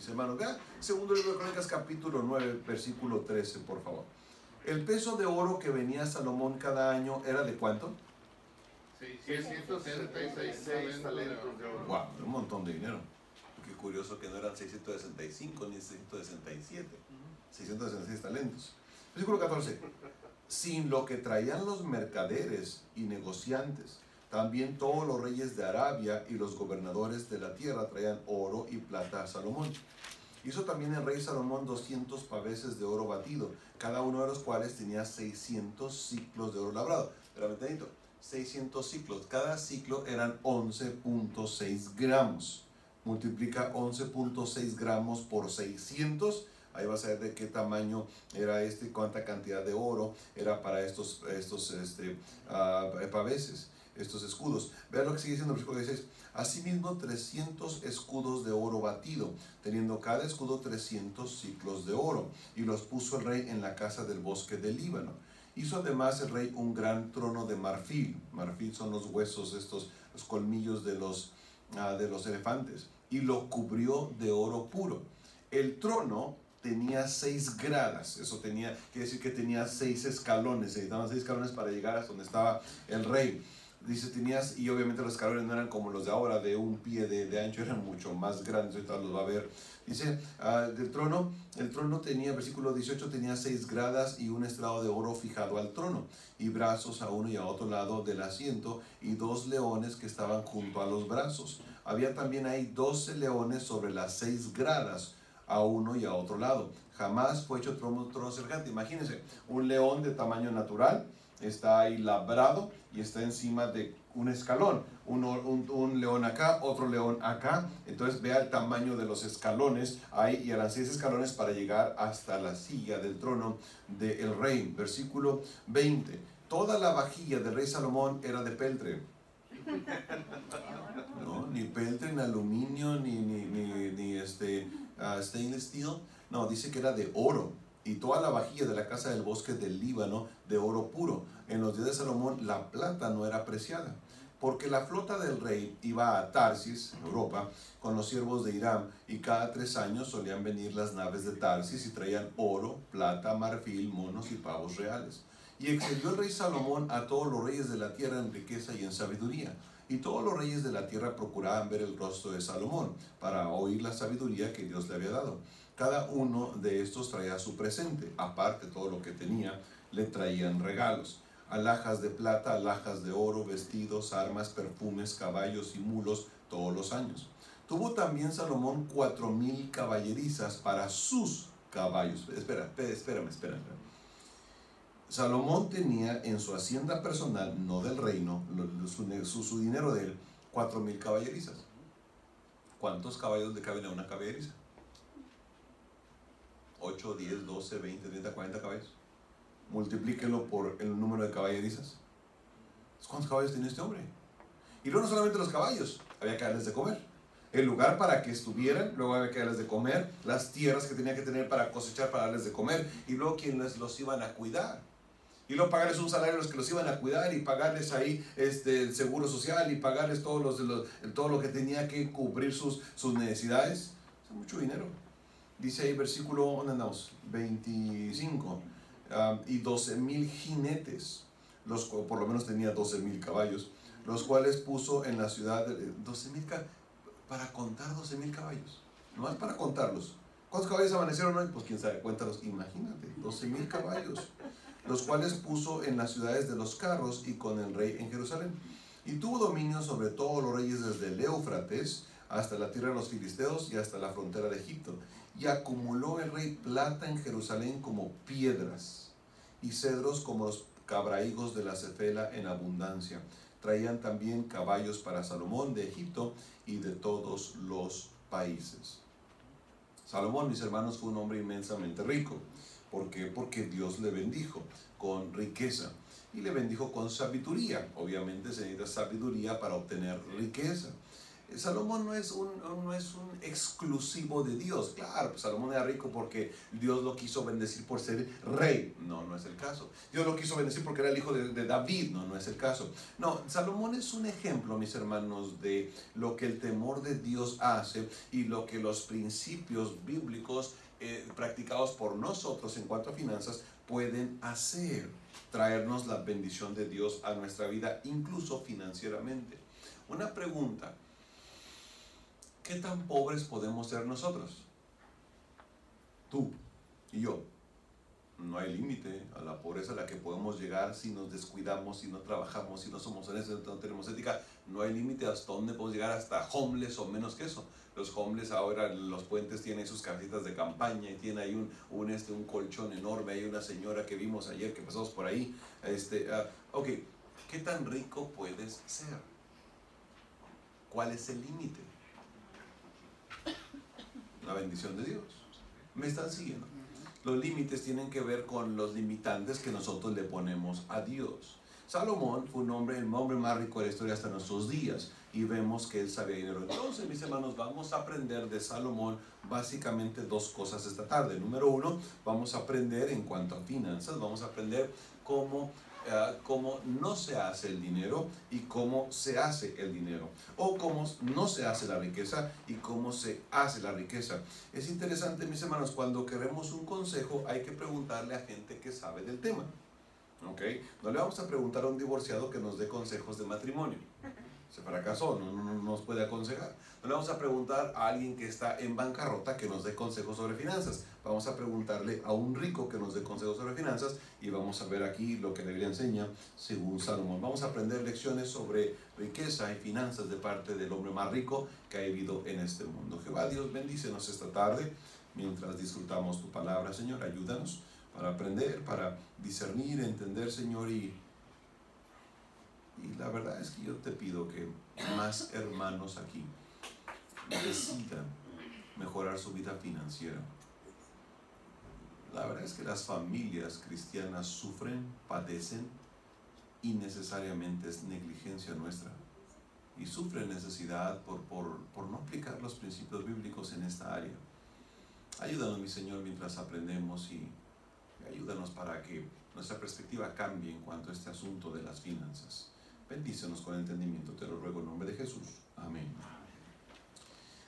mis hermanos. Vean, segundo libro de Crónicas, capítulo 9, versículo 13, por favor. El peso de oro que venía a Salomón cada año era de cuánto? 666 talentos de oro. Wow, un montón de dinero. Qué curioso que no eran 665 ni 667. 666 talentos. Versículo 14. Sin lo que traían los mercaderes y negociantes, también todos los reyes de Arabia y los gobernadores de la tierra traían oro y plata a Salomón. Hizo también el rey Salomón 200 paveses de oro batido, cada uno de los cuales tenía 600 ciclos de oro labrado. Pero 600 ciclos. Cada ciclo eran 11.6 gramos. Multiplica 11.6 gramos por 600. Ahí vas a ver de qué tamaño era este, cuánta cantidad de oro era para estos, estos este, uh, paveses estos escudos. Vean lo que sigue diciendo el versículo 16. Asimismo, 300 escudos de oro batido, teniendo cada escudo 300 ciclos de oro, y los puso el rey en la casa del bosque del Líbano. Hizo además el rey un gran trono de marfil. Marfil son los huesos, estos, los colmillos de los, uh, de los elefantes. Y lo cubrió de oro puro. El trono tenía seis gradas, eso tenía, quiere decir que tenía seis escalones, se necesitaban seis escalones para llegar hasta donde estaba el rey. Dice, tenías, y obviamente los escalones no eran como los de ahora, de un pie de, de ancho, eran mucho más grandes, ahorita los va a ver. Dice, uh, del trono, el trono tenía, versículo 18, tenía seis gradas y un estrado de oro fijado al trono, y brazos a uno y a otro lado del asiento, y dos leones que estaban junto a los brazos. Había también ahí doce leones sobre las seis gradas, a uno y a otro lado. Jamás fue hecho trono, trono semejante. Imagínense, un león de tamaño natural, está ahí labrado y está encima de un escalón. Un, león acá, otro león acá. Entonces vea el tamaño de los escalones ahí y eran seis escalones para llegar hasta la silla del trono del rey. Versículo 20. Toda la vajilla del rey Salomón era de peltre. No, ni peltre, ni aluminio, ni, ni, este, uh, stainless steel. No, dice que era de oro y toda la vajilla de la casa del bosque del Líbano de oro puro. En los días de Salomón la plata no era apreciada, porque la flota del rey iba a Tarsis, Europa, con los siervos de Irán, y cada tres años solían venir las naves de Tarsis y traían oro, plata, marfil, monos y pavos reales. Y excedió el rey Salomón a todos los reyes de la tierra en riqueza y en sabiduría. Y todos los reyes de la tierra procuraban ver el rostro de Salomón para oír la sabiduría que Dios le había dado. Cada uno de estos traía su presente, aparte todo lo que tenía, le traían regalos. Alhajas de plata, alhajas de oro, vestidos, armas, perfumes, caballos y mulos todos los años. Tuvo también Salomón cuatro mil caballerizas para sus caballos. Espera, espérame, espérame. Salomón tenía en su hacienda personal, no del reino, su, dinero de él, cuatro mil caballerizas. ¿Cuántos caballos le caben a una caballeriza? 8, 10, 12, 20, 30, 40 caballos. Multiplíquelo por el número de caballerizas. ¿Cuántos caballos tiene este hombre? Y luego no solamente los caballos, había que darles de comer. El lugar para que estuvieran, luego había que darles de comer, las tierras que tenía que tener para cosechar, para darles de comer, y luego quienes los iban a cuidar. Y luego pagarles un salario a los que los iban a cuidar y pagarles ahí este, el seguro social y pagarles todos los, los, todo lo que tenía que cubrir sus, sus necesidades. Es mucho dinero dice ahí versículo, ¿dónde andamos? 25, uh, y 12 mil jinetes, los, por lo menos tenía 12 mil caballos, los cuales puso en la ciudad, de 12 mil, para contar 12 mil caballos, nomás para contarlos. ¿Cuántos caballos amanecieron hoy? Pues quién sabe, cuéntalos, imagínate, 12 mil caballos, los cuales puso en las ciudades de los carros y con el rey en Jerusalén. Y tuvo dominio sobre todos los reyes desde el Éufrates hasta la tierra de los filisteos y hasta la frontera de Egipto. Y acumuló el rey plata en Jerusalén como piedras y cedros como los cabraigos de la cefela en abundancia. Traían también caballos para Salomón de Egipto y de todos los países. Salomón, mis hermanos, fue un hombre inmensamente rico. ¿Por qué? Porque Dios le bendijo con riqueza y le bendijo con sabiduría. Obviamente se necesita sabiduría para obtener riqueza. Salomón no es, un, no es un exclusivo de Dios. Claro, pues Salomón era rico porque Dios lo quiso bendecir por ser rey. No, no es el caso. Dios lo quiso bendecir porque era el hijo de, David. No, no es el caso. No, Salomón es un ejemplo, mis hermanos, de lo que el temor de Dios hace y lo que los principios bíblicos eh, practicados por nosotros en cuanto a finanzas pueden hacer. Traernos la bendición de Dios a nuestra vida, incluso financieramente. Una pregunta. ¿Qué tan pobres podemos ser nosotros? Tú y yo. No hay límite a la pobreza a la que podemos llegar si nos descuidamos, si no trabajamos, si no somos honestos, no tenemos ética. No hay límite hasta dónde podemos llegar, hasta homeless o menos que eso. Los homeless ahora, los puentes tienen sus casitas de campaña y tiene ahí un, un, este, un colchón enorme. Hay una señora que vimos ayer que pasamos por ahí. Este, uh, ok, ¿qué tan rico puedes ser? ¿Cuál es el límite? La bendición de Dios. ¿Me están siguiendo? Los límites tienen que ver con los limitantes que nosotros le ponemos a Dios. Salomón fue un hombre, el hombre más rico de la historia hasta nuestros días y vemos que él sabía dinero. Entonces, mis hermanos, vamos a aprender de Salomón básicamente dos cosas esta tarde. Número uno, vamos a aprender en cuanto a finanzas, vamos a aprender cómo eh, cómo no se hace el dinero y cómo se hace el dinero. O cómo no se hace la riqueza y cómo se hace la riqueza. Es interesante, mis hermanos, cuando queremos un consejo hay que preguntarle a gente que sabe del tema. ¿Ok? No le vamos a preguntar a un divorciado que nos dé consejos de matrimonio. Se fracasó, no, no, no nos puede aconsejar. No le vamos a preguntar a alguien que está en bancarrota que nos dé consejos sobre finanzas. Vamos a preguntarle a un rico que nos dé consejos sobre finanzas y vamos a ver aquí lo que la Biblia enseña según Salomón. Vamos a aprender lecciones sobre riqueza y finanzas de parte del hombre más rico que ha vivido en este mundo. Jehová Dios bendícenos esta tarde mientras disfrutamos tu palabra, Señor. Ayúdanos para aprender, para discernir, entender, Señor, y y la verdad es que yo te pido que más hermanos aquí decidan mejorar su vida financiera. La verdad es que las familias cristianas sufren, padecen y necesariamente es negligencia nuestra. Y sufren necesidad por, por, por no aplicar los principios bíblicos en esta área. Ayúdanos, mi Señor, mientras aprendemos y ayúdanos para que nuestra perspectiva cambie en cuanto a este asunto de las finanzas. Bendícenos con entendimiento, te lo ruego en nombre de Jesús. Amén.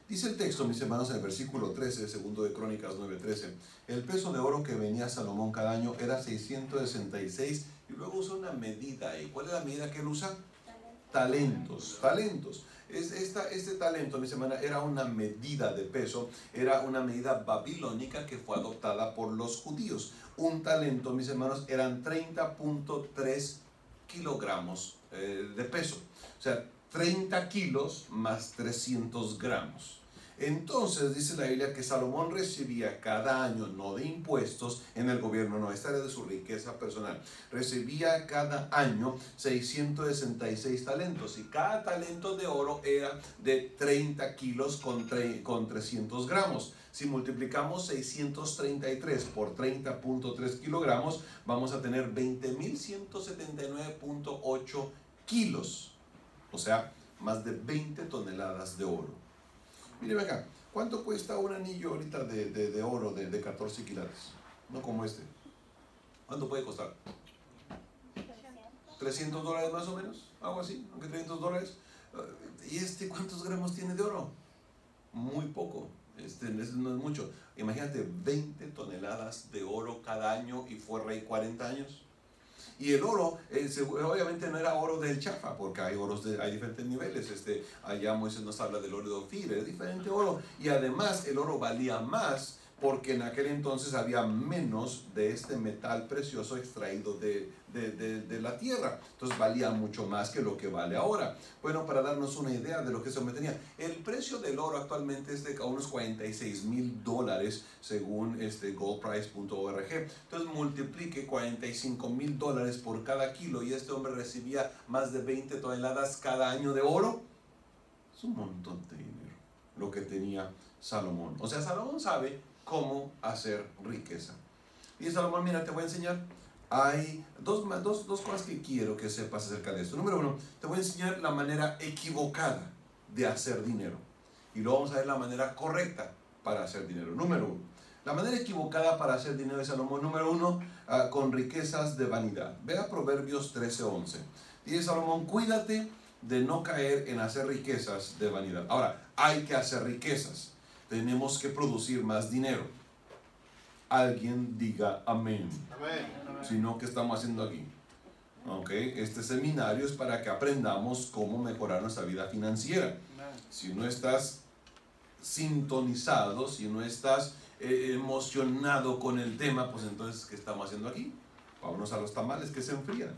Dice el texto, mis hermanos, en el versículo 13, segundo de Crónicas 9:13, el peso de oro que venía Salomón cada año era 666 y luego usa una medida. ¿Y cuál es la medida que él usa? Talentos, talentos. Es, esta, este talento, mis hermanos, era una medida de peso, era una medida babilónica que fue adoptada por los judíos. Un talento, mis hermanos, eran 30.3 kilogramos eh, de peso. O sea, 30 kilos más 300 gramos. Entonces dice la Biblia que Salomón recibía cada año, no de impuestos en el gobierno, no, esta era de su riqueza personal, recibía cada año 666 talentos y cada talento de oro era de 30 kilos con, con 300 gramos. Si multiplicamos 633 por 30.3 kilogramos, vamos a tener 20.179.8 kilos. O sea, más de 20 toneladas de oro. Mire acá, ¿cuánto cuesta un anillo ahorita de, de, oro de, de 14 quilates? No como este. ¿Cuánto puede costar? 300 dólares más o menos, algo así, aunque 300 dólares. ¿Y este cuántos gramos tiene de oro? Muy poco. Este, no es mucho. Imagínate 20 toneladas de oro cada año y fue rey 40 años. Y el oro, eh, obviamente no era oro del chafa, porque hay oros de, hay diferentes niveles. Este, allá Moisés nos habla del oro de Ofir, es diferente oro. Y además el oro valía más porque en aquel entonces había menos de este metal precioso extraído de, la tierra. Entonces valía mucho más que lo que vale ahora. Bueno, para darnos una idea de lo que se mantenía, el precio del oro actualmente es de unos 46 mil dólares según este goldprice.org. Entonces multiplique 45 mil dólares por cada kilo y este hombre recibía más de 20 toneladas cada año de oro. Es un montón de dinero lo que tenía Salomón. O sea, Salomón sabe cómo hacer riqueza. Y Salomón, mira, te voy a enseñar. Hay dos, dos, dos cosas que quiero que sepas acerca de esto. Número uno, te voy a enseñar la manera equivocada de hacer dinero. Y luego vamos a ver la manera correcta para hacer dinero. Número uno. La manera equivocada para hacer dinero de Salomón. Número uno, ah, con riquezas de vanidad. Vea Proverbios 13:11. Dice Salomón, cuídate de no caer en hacer riquezas de vanidad. Ahora, hay que hacer riquezas. Tenemos que producir más dinero. Alguien diga amén. Amén. Si no, ¿qué estamos haciendo aquí? Okay. Este seminario es para que aprendamos cómo mejorar nuestra vida financiera. Si no estás sintonizado, si no estás eh, emocionado con el tema, pues entonces, ¿qué estamos haciendo aquí? Vámonos a los tamales que se enfrían.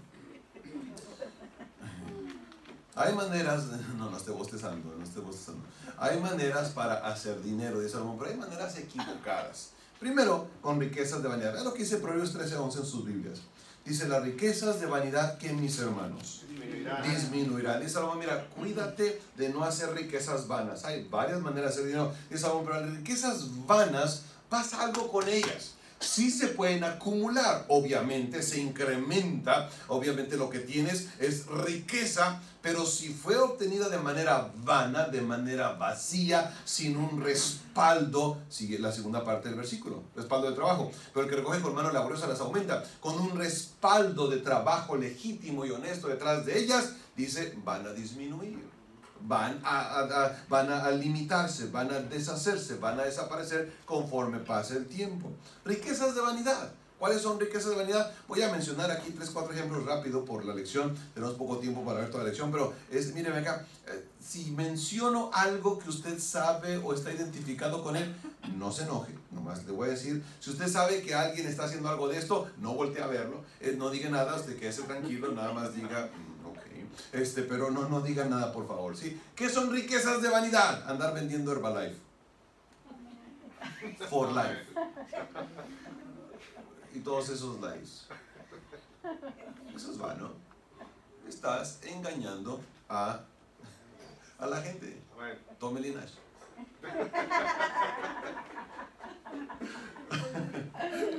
Hay maneras, no, no esté bostezando, no esté bostezando. Hay maneras para hacer dinero, dice Salomón, pero hay maneras equivocadas. Primero, con riquezas de vanidad. Vean lo que dice Proverbios 13:11 en sus Biblias. Dice, las riquezas de vanidad que mis hermanos disminuirán. Dice Salomón, mira, cuídate de no hacer riquezas vanas. Hay varias maneras de hacer dinero. Dice Salomón, pero las riquezas vanas pasa algo con ellas. Sí se pueden acumular, obviamente se incrementa, obviamente lo que tienes es riqueza, pero si fue obtenida de manera vana, de manera vacía, sin un respaldo, sigue la segunda parte del versículo, respaldo de trabajo, pero el que recoge con mano laboriosa las aumenta, con un respaldo de trabajo legítimo y honesto detrás de ellas, dice, van a disminuir van a, van a limitarse, van a deshacerse, van a desaparecer conforme pase el tiempo. Riquezas de vanidad. ¿Cuáles son riquezas de vanidad? Voy a mencionar aquí tres, cuatro ejemplos rápido por la lección. Tenemos poco tiempo para ver toda la lección, pero es, míreme acá. Eh, si menciono algo que usted sabe o está identificado con él, no se enoje. Nomás le voy a decir, si usted sabe que alguien está haciendo algo de esto, no voltee a verlo. Eh, no diga nada, usted quédese tranquilo, nada más diga, este, pero no, no digan nada, por favor. ¿sí? ¿Qué son riquezas de vanidad? Andar vendiendo Herbalife. For life. Y todos esos lives. Eso es vano. Estás engañando a, a la gente. Tome Linash.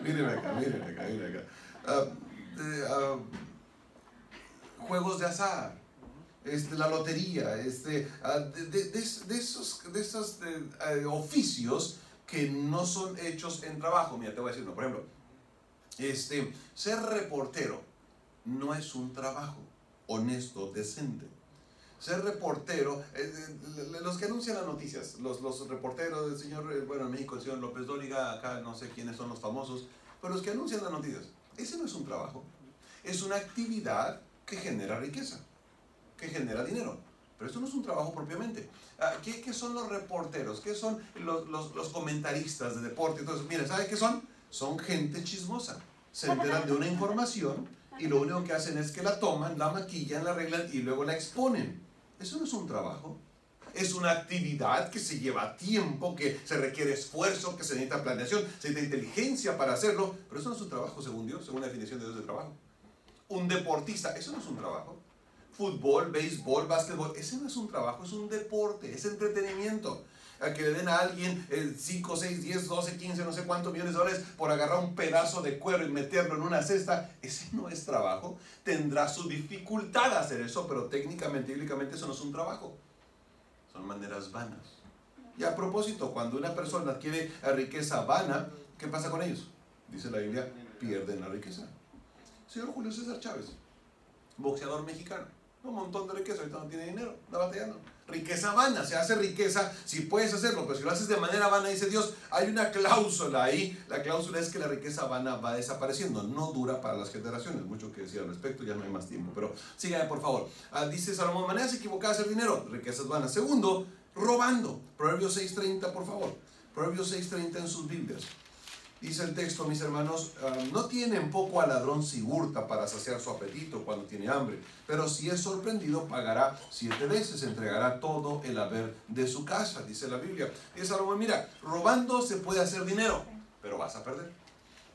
míreme acá, míreme acá, míreme acá. Uh, uh, juegos de azar, este, la lotería, este, ah, de, esos, de esos eh, oficios que no son hechos en trabajo. Mira, te voy a decir uno, por ejemplo, este, ser reportero no es un trabajo honesto, decente. Ser reportero, eh, eh, los que anuncian las noticias, los, los reporteros del señor, bueno, en México el señor López Dóriga, acá no sé quiénes son los famosos, pero los que anuncian las noticias, ese no es un trabajo, es una actividad que genera riqueza, que genera dinero. Pero esto no es un trabajo propiamente. Ah, ¿Qué, qué son los reporteros? ¿Qué son los, comentaristas de deporte? Entonces, miren, ¿sabe qué son? Son gente chismosa. Se enteran de una información y lo único que hacen es que la toman, la maquillan, la arreglan y luego la exponen. Eso no es un trabajo. Es una actividad que se lleva tiempo, que se requiere esfuerzo, que se necesita planeación, se necesita inteligencia para hacerlo, pero eso no es un trabajo según Dios, según la definición de Dios de trabajo un deportista, eso no es un trabajo. Fútbol, béisbol, básquetbol, ese no es un trabajo, es un deporte, es entretenimiento. A que le den a alguien 5, 6, 10, 12, 15, no sé cuántos millones de dólares por agarrar un pedazo de cuero y meterlo en una cesta, ese no es trabajo. Tendrá su dificultad hacer eso, pero técnicamente, bíblicamente, eso no es un trabajo. Son maneras vanas. Y a propósito, cuando una persona adquiere riqueza vana, ¿qué pasa con ellos? Dice la Biblia, pierden la riqueza señor Julio César Chávez, boxeador mexicano. Un montón de riqueza, ahorita no tiene dinero, está batallando. Riqueza vana, se hace riqueza si puedes hacerlo, pero si lo haces de manera vana, dice Dios, hay una cláusula ahí. La cláusula es que la riqueza vana va desapareciendo, no dura para las generaciones. Mucho que decir al respecto, ya no hay más tiempo, pero síganme por favor. Ah, dice Salomón, maneras equivocadas hacer dinero, riquezas vanas. Segundo, robando. Proverbios 6.30, por favor. Proverbios 6.30 en sus Biblias. Dice el texto, mis hermanos, ah, no tienen poco al ladrón si hurta para saciar su apetito cuando tiene hambre, pero si es sorprendido pagará siete veces, entregará todo el haber de su casa, dice la Biblia. Y Salomón, mira, robando se puede hacer dinero, pero vas a perder.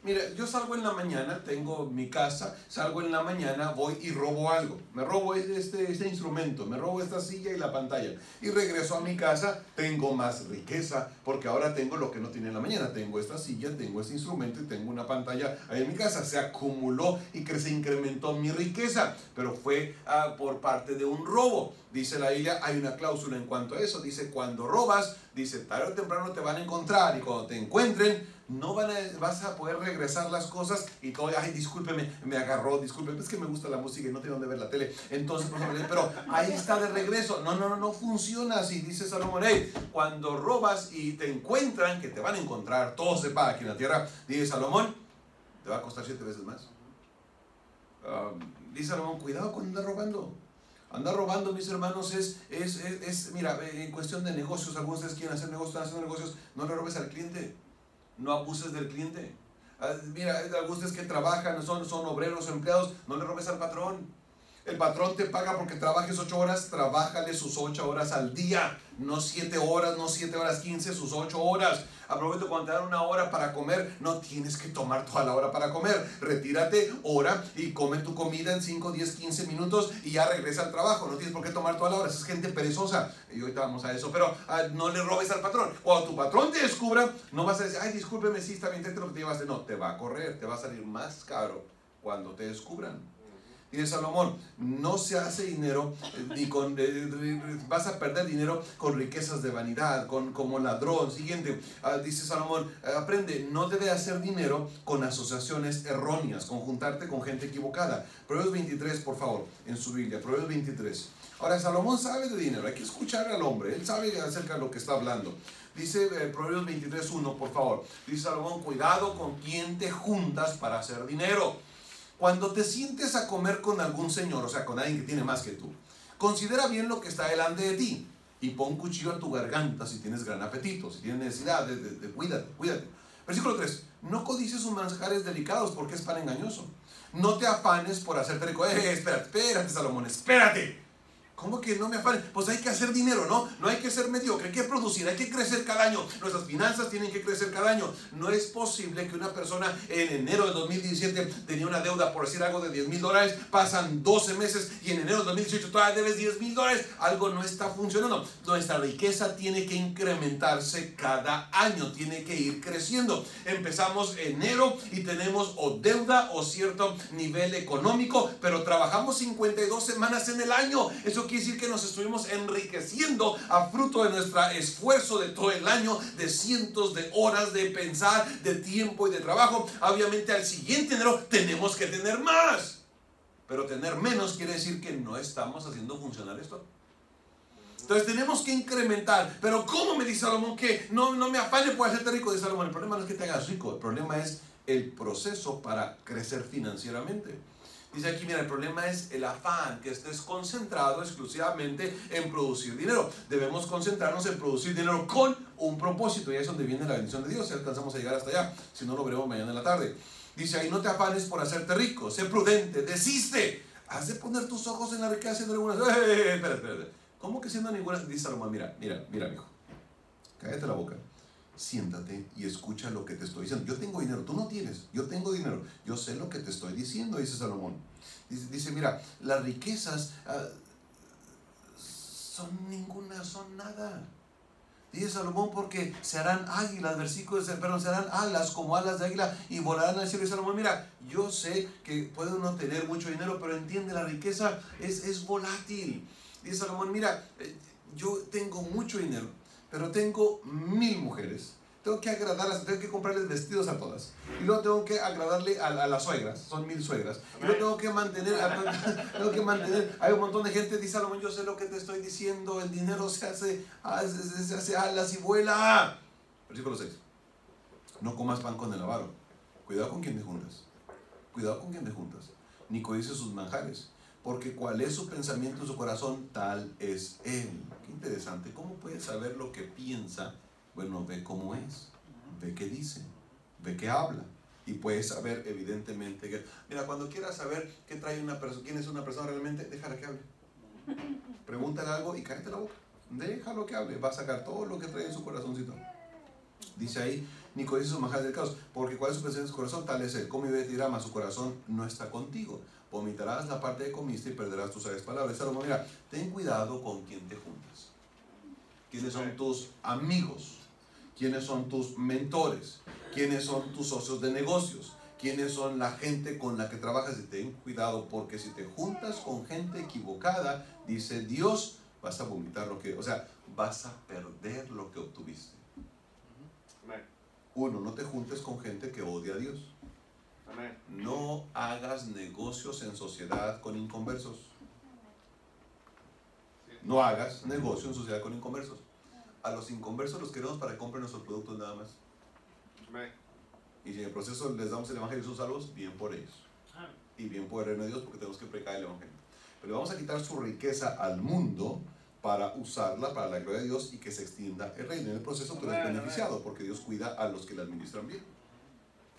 Mira, yo salgo en la mañana, tengo mi casa, salgo en la mañana, voy y robo algo. Me robo este, este instrumento, me robo esta silla y la pantalla. Y regreso a mi casa, tengo más riqueza, porque ahora tengo lo que no tiene en la mañana. Tengo esta silla, tengo este instrumento y tengo una pantalla ahí en mi casa. Se acumuló y que se incrementó mi riqueza, pero fue ah, por parte de un robo. Dice la Biblia, hay una cláusula en cuanto a eso. Dice, cuando robas, dice, tarde o temprano te van a encontrar y cuando te encuentren, no van a, vas a poder regresar las cosas y todo, ay, discúlpeme, me agarró, discúlpeme, es que me gusta la música y no tengo donde ver la tele. Entonces, pero ahí está de regreso. No, no, no, no funciona así, dice Salomón. Hey, cuando robas y te encuentran, que te van a encontrar, todo se paga aquí en la tierra, dice Salomón, te va a costar siete veces más. dice Salomón, cuidado cuando andas robando. Andar robando, mis hermanos, es, es, es, mira, en cuestión de negocios, algunos de ustedes quieren hacer negocios, haciendo negocios, no le robes al cliente no abuses del cliente. Ah, mira, algunos que trabajan, son, son obreros empleados, no le robes al patrón. El patrón te paga porque trabajes 8 horas, trabájale sus 8 horas al día, no 7 horas, no 7 horas 15, sus 8 horas. Aprovecho cuando te dan una hora para comer, no tienes que tomar toda la hora para comer. Retírate hora y come tu comida en 5, 10, 15 minutos y ya regresa al trabajo. No tienes por qué tomar toda la hora, es gente perezosa. Y ahorita vamos a eso, pero ah, no le robes al patrón. Cuando tu patrón te descubra, no vas a decir, ay, discúlpeme, sí, está bien, te lo que te llevaste. No, te va a correr, te va a salir más caro cuando te descubran. Dice Salomón, no se hace dinero ni con, vas a perder dinero con riquezas de vanidad, con, como ladrón. Siguiente, ah, dice Salomón, aprende, no debe hacer dinero con asociaciones erróneas, con juntarte con gente equivocada. Proverbios 23, por favor, en su Biblia, Proverbios 23. Ahora, Salomón sabe de dinero, hay que escuchar al hombre, él sabe acerca de lo que está hablando. Dice eh, Proverbios 23, 1, por favor. Dice Salomón, cuidado con quien te juntas para hacer dinero cuando te sientes a comer con algún señor, o sea, con alguien que tiene más que tú, considera bien lo que está delante de ti y pon cuchillo a tu garganta si tienes gran apetito, si tienes necesidad, de, cuídate, cuídate. Versículo 3. No codices sus manjares delicados porque es pan engañoso. No te afanes por hacerte rico. Eh, espérate, espérate, Salomón, espérate. ¿Cómo que no me afane? Pues hay que hacer dinero, ¿no? No hay que ser mediocre, hay que producir, hay que crecer cada año. Nuestras finanzas tienen que crecer cada año. No es posible que una persona en enero de 2017 tenía una deuda, por decir algo, de 10 mil dólares, pasan 12 meses y en enero de 2018 todavía debes 10 mil dólares. Algo no está funcionando. Nuestra riqueza tiene que incrementarse cada año, tiene que ir creciendo. Empezamos enero y tenemos o deuda o cierto nivel económico, pero trabajamos 52 semanas en el año. Eso quiere decir que nos estuvimos enriqueciendo a fruto de nuestro esfuerzo de todo el año, de cientos de horas de pensar, de tiempo y de trabajo. Obviamente al siguiente enero tenemos que tener más. Pero tener menos quiere decir que no estamos haciendo funcionar esto. Entonces tenemos que incrementar. Pero ¿cómo me dice Salomón que no, no me afane por hacerte rico? Dice Salomón, el problema no es que te hagas rico, el problema es el proceso para crecer financieramente. Dice aquí, mira, el problema es el afán, que estés concentrado exclusivamente en producir dinero. Debemos concentrarnos en producir dinero con un propósito y ahí es donde viene la bendición de Dios, si alcanzamos a llegar hasta allá, si no lo veremos mañana en la tarde. Dice ahí, no te afanes por hacerte rico, sé prudente, desiste. Has de poner tus ojos en la riqueza haciendo algunas... ¡Eh, espera, espera! ¿Cómo que siendo ninguna? Dice Salomón, mira, mira, mira, hijo. Cállate la boca siéntate y escucha lo que te estoy diciendo. Yo tengo dinero, tú no tienes, yo tengo dinero, yo sé lo que te estoy diciendo, dice Salomón. Dice, mira, las riquezas ah, son ninguna, son nada. Dice Salomón porque se harán águilas, versículo perdón, se harán alas como alas de águila y volarán al cielo. Y Salomón, mira, yo sé que puede uno tener mucho dinero, pero entiende, la riqueza es, es volátil. Dice Salomón, mira, eh, yo tengo mucho dinero, pero tengo mil mujeres. Tengo que agradarlas, tengo que comprarles vestidos a todas. Y luego tengo que agradarle a, las suegras, son mil suegras. Y luego tengo que mantener, tengo que mantener, hay un montón de gente dice, Salomón, yo sé lo que te estoy diciendo, el dinero se hace, ah, se, hace alas y vuela. Versículo 6. No comas pan con el avaro. Cuidado con quien te juntas. Cuidado con quien te juntas. Ni codices sus manjares porque cuál es su pensamiento en su corazón, tal es él. Qué interesante, ¿cómo puedes saber lo que piensa? Bueno, ve cómo es, ve qué dice, ve qué habla. Y puedes saber evidentemente que, mira, cuando quieras saber qué trae una persona, quién es una persona realmente, déjala que hable. Pregúntale algo y cállate la boca. Déjalo que hable, va a sacar todo lo que trae en su corazoncito. Dice ahí, ni codicia sus del caos, porque cuál es su presencia en su corazón, tal es él. Como y y su corazón no está contigo. Vomitarás la parte de comiste y perderás tus sabias palabras. Salomón, mira, ten cuidado con quien te juntas. ¿Quiénes son tus amigos? ¿Quiénes son tus mentores? ¿Quiénes son tus socios de negocios? ¿Quiénes son la gente con la que trabajas? Y ten cuidado porque si te juntas con gente equivocada, dice Dios, vas a vomitar lo que, o sea, vas a perder lo que obtuviste. Uno, no te juntes con gente que odia a Dios. No hagas negocios en sociedad con inconversos. No hagas negocio en sociedad con inconversos. A los inconversos los queremos para que compren nuestros productos nada más. Y si en el proceso les damos el evangelio y sus salvos, bien por ellos. Y bien por el reino de Dios porque tenemos que predicar el evangelio. Pero le vamos a quitar su riqueza al mundo para usarla para la gloria de Dios y que se extienda el reino. En el proceso tú eres beneficiado porque Dios cuida a los que le administran bien.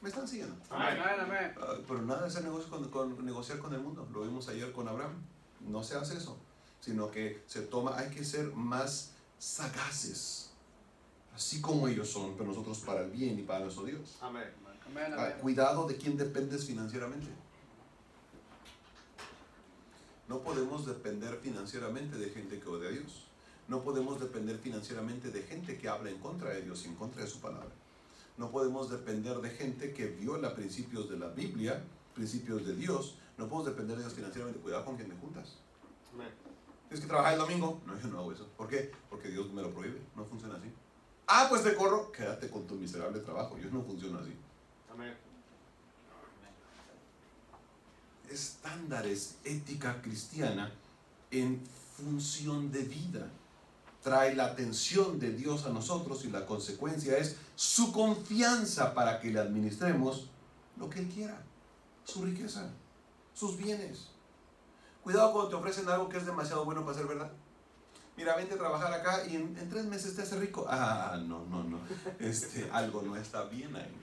¿Me están siguiendo? Amén. Ah, pero nada de hacer negocio con, negociar con el mundo. Lo vimos ayer con Abraham. No se hace eso, sino que se toma, hay que ser más sagaces, así como ellos son, pero nosotros para el bien y para nuestro Dios. Amén. Ah, cuidado de quién dependes financieramente. No podemos depender financieramente de gente que odia a Dios. No podemos depender financieramente de gente que habla en contra de Dios y en contra de su palabra. No podemos depender de gente que viola principios de la Biblia, principios de Dios. No podemos depender de Dios financieramente. Cuidado con quien te juntas. Tienes que trabajar el domingo. No, yo no hago eso. ¿Por qué? Porque Dios me lo prohíbe. No funciona así. Ah, pues te corro. Quédate con tu miserable trabajo. Yo no funciona así. Amén estándares ética cristiana en función de vida. Trae la atención de Dios a nosotros y la consecuencia es su confianza para que le administremos lo que Él quiera, su riqueza, sus bienes. Cuidado cuando te ofrecen algo que es demasiado bueno para ser verdad. Mira, vente a trabajar acá y en, en tres meses te hace rico. Ah, no, no, no. Este, algo no está bien ahí.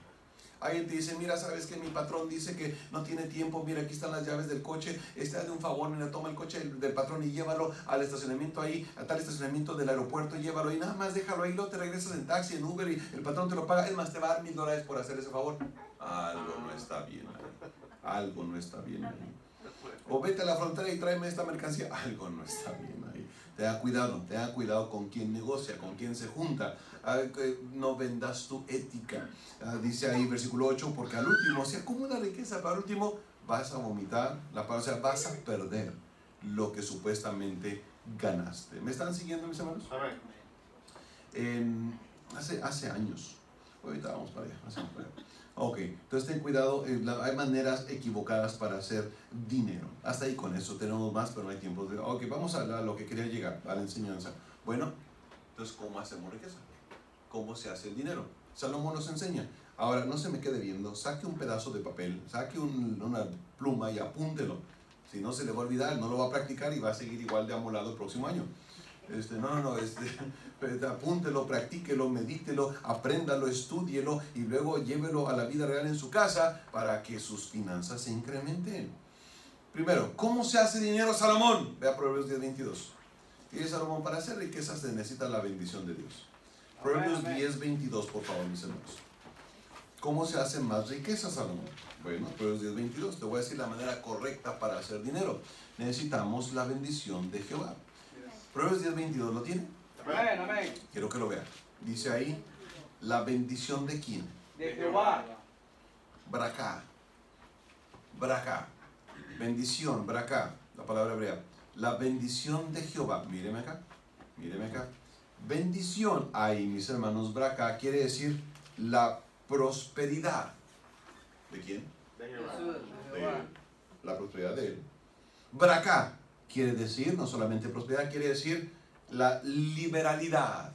Alguien te dice, mira, sabes que mi patrón dice que no tiene tiempo, mira, aquí están las llaves del coche, este de un favor, mira, toma el coche del, patrón y llévalo al estacionamiento ahí, a tal estacionamiento del aeropuerto, llévalo y nada más déjalo ahí, luego te regresas en taxi, en Uber y el patrón te lo paga, es más, te va a dar mil dólares por hacer ese favor. Algo no está bien ahí. Algo no está bien ahí. O vete a la frontera y tráeme esta mercancía. Algo no está bien ahí. Te da cuidado, te da cuidado con quién negocia, con quién se junta. Ah, no vendas tu ética. Ah, dice ahí versículo 8, porque al último, si acumula riqueza, para el último vas a vomitar, la palabra, o sea, vas a perder lo que supuestamente ganaste. ¿Me están siguiendo, mis hermanos? hace, hace años, ahorita vamos para allá, Ok, entonces ten cuidado, eh, hay maneras equivocadas para hacer dinero. Hasta ahí con eso tenemos más, pero no hay tiempo. Ok, vamos a, a lo que quería llegar, a la enseñanza. Bueno, entonces, ¿cómo hacemos riqueza? cómo se hace el dinero. Salomón nos enseña. Ahora, no se me quede viendo, saque un pedazo de papel, saque una pluma y apúntelo. Si no, se le va a olvidar, no lo va a practicar y va a seguir igual de amolado el próximo año. Este, no, no, no, este, apúntelo, practíquelo, medítelo, apréndalo, estúdielo y luego llévelo a la vida real en su casa para que sus finanzas se incrementen. Primero, ¿cómo se hace dinero, Salomón? Vea Proverbios 10, 22. Y Salomón, para hacer riquezas se necesita la bendición de Dios. Proverbios 10, 22, por favor, mis hermanos. ¿Cómo se hace más riqueza, Salomón? Bueno, Proverbios 10, 22. Te voy a decir la manera correcta para hacer dinero. Necesitamos la bendición de Jehová. Proverbios 10, 22, ¿lo tiene? Amén, amén. Quiero que lo vean. Dice ahí, la bendición de quién? De Jehová. Bracá. Bracá. Bendición, bracá. La palabra hebrea. La bendición de Jehová. Míreme acá. Míreme acá bendición ahí, mis hermanos, Braca quiere decir la prosperidad. ¿De quién? De Jehová. la prosperidad de él. Braca quiere decir, no solamente prosperidad, quiere decir la liberalidad.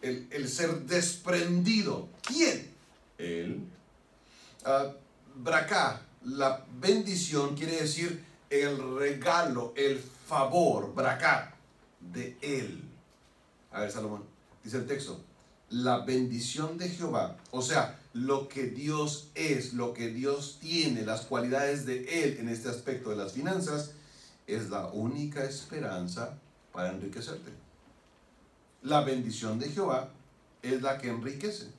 El, ser desprendido. ¿Quién? Él. Uh, la bendición quiere decir el regalo, el favor, braca, de él. A ver, Salomón, dice el texto, la bendición de Jehová, o sea, lo que Dios es, lo que Dios tiene, las cualidades de Él en este aspecto de las finanzas, es la única esperanza para enriquecerte. La bendición de Jehová es la que enriquece.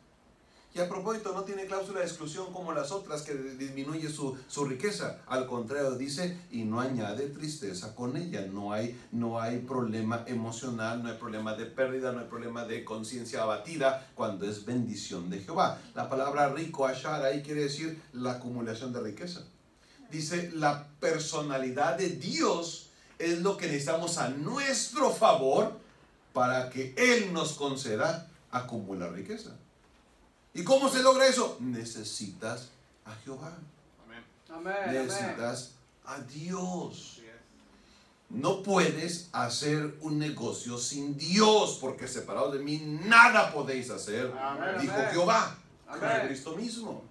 Y a propósito, no tiene cláusula de exclusión como las otras que disminuye su, su, riqueza. Al contrario, dice, y no añade tristeza con ella. No hay, no hay problema emocional, no hay problema de pérdida, no hay problema de conciencia abatida cuando es bendición de Jehová. La palabra rico, ashar, ahí quiere decir la acumulación de riqueza. Dice, la personalidad de Dios es lo que necesitamos a nuestro favor para que Él nos conceda acumular riqueza. ¿Y cómo se logra eso? Necesitas a Jehová. Necesitas a Dios. No puedes hacer un negocio sin Dios, porque separados de mí nada podéis hacer, dijo Jehová, Cristo mismo.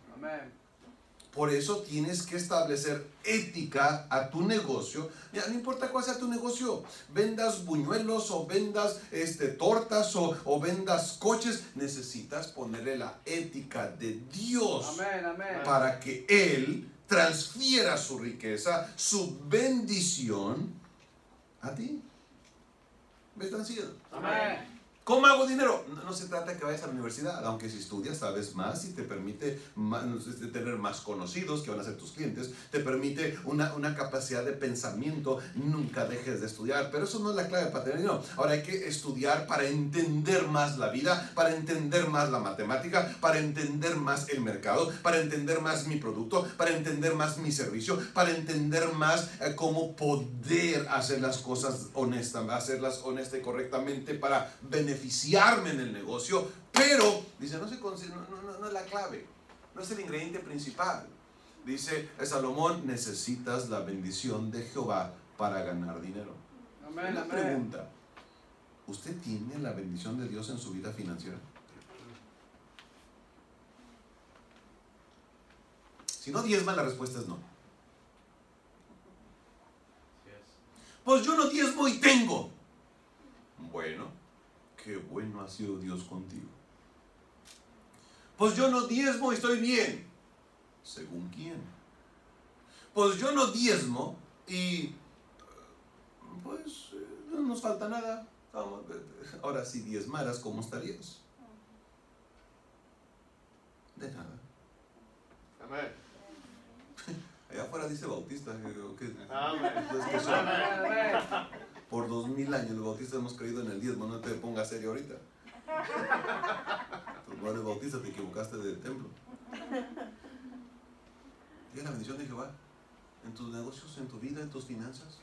Por eso tienes que establecer ética a tu negocio. Ya, no importa cuál sea tu negocio, vendas buñuelos o vendas este, tortas o, o vendas coches, necesitas ponerle la ética de Dios para que Él transfiera su riqueza, su bendición a ti. ¿Me están siguiendo? Amén. ¿Cómo hago dinero? No, se trata de que vayas a la universidad, aunque si estudias sabes más y te permite este, tener más conocidos que van a ser tus clientes, te permite una, una, capacidad de pensamiento, nunca dejes de estudiar, pero eso no es la clave para tener dinero. Ahora hay que estudiar para entender más la vida, para entender más la matemática, para entender más el mercado, para entender más mi producto, para entender más mi servicio, para entender más eh, cómo poder hacer las cosas honestas, hacerlas honesta y correctamente para beneficiar beneficiarme en el negocio, pero, dice, no, se, no, no, es la clave, no es el ingrediente principal. Dice Salomón, necesitas la bendición de Jehová para ganar dinero. Amén, Una pregunta, ¿usted tiene la bendición de Dios en su vida financiera? Si no diezma, la respuesta es no. Pues yo no diezmo y tengo. Bueno, qué bueno ha sido Dios contigo. Pues yo no diezmo y estoy bien. ¿Según quién? Pues yo no diezmo y pues no nos falta nada. Ahora si diezmaras, ¿cómo estarías? De nada. Amén. Allá afuera dice Bautista. Que, Amén por dos mil años los bautistas hemos creído en el diezmo, no te pongas serio ahorita. Tú no eres bautista, te equivocaste del templo. Tienes la bendición de Jehová en tus negocios, en tu vida, en tus finanzas.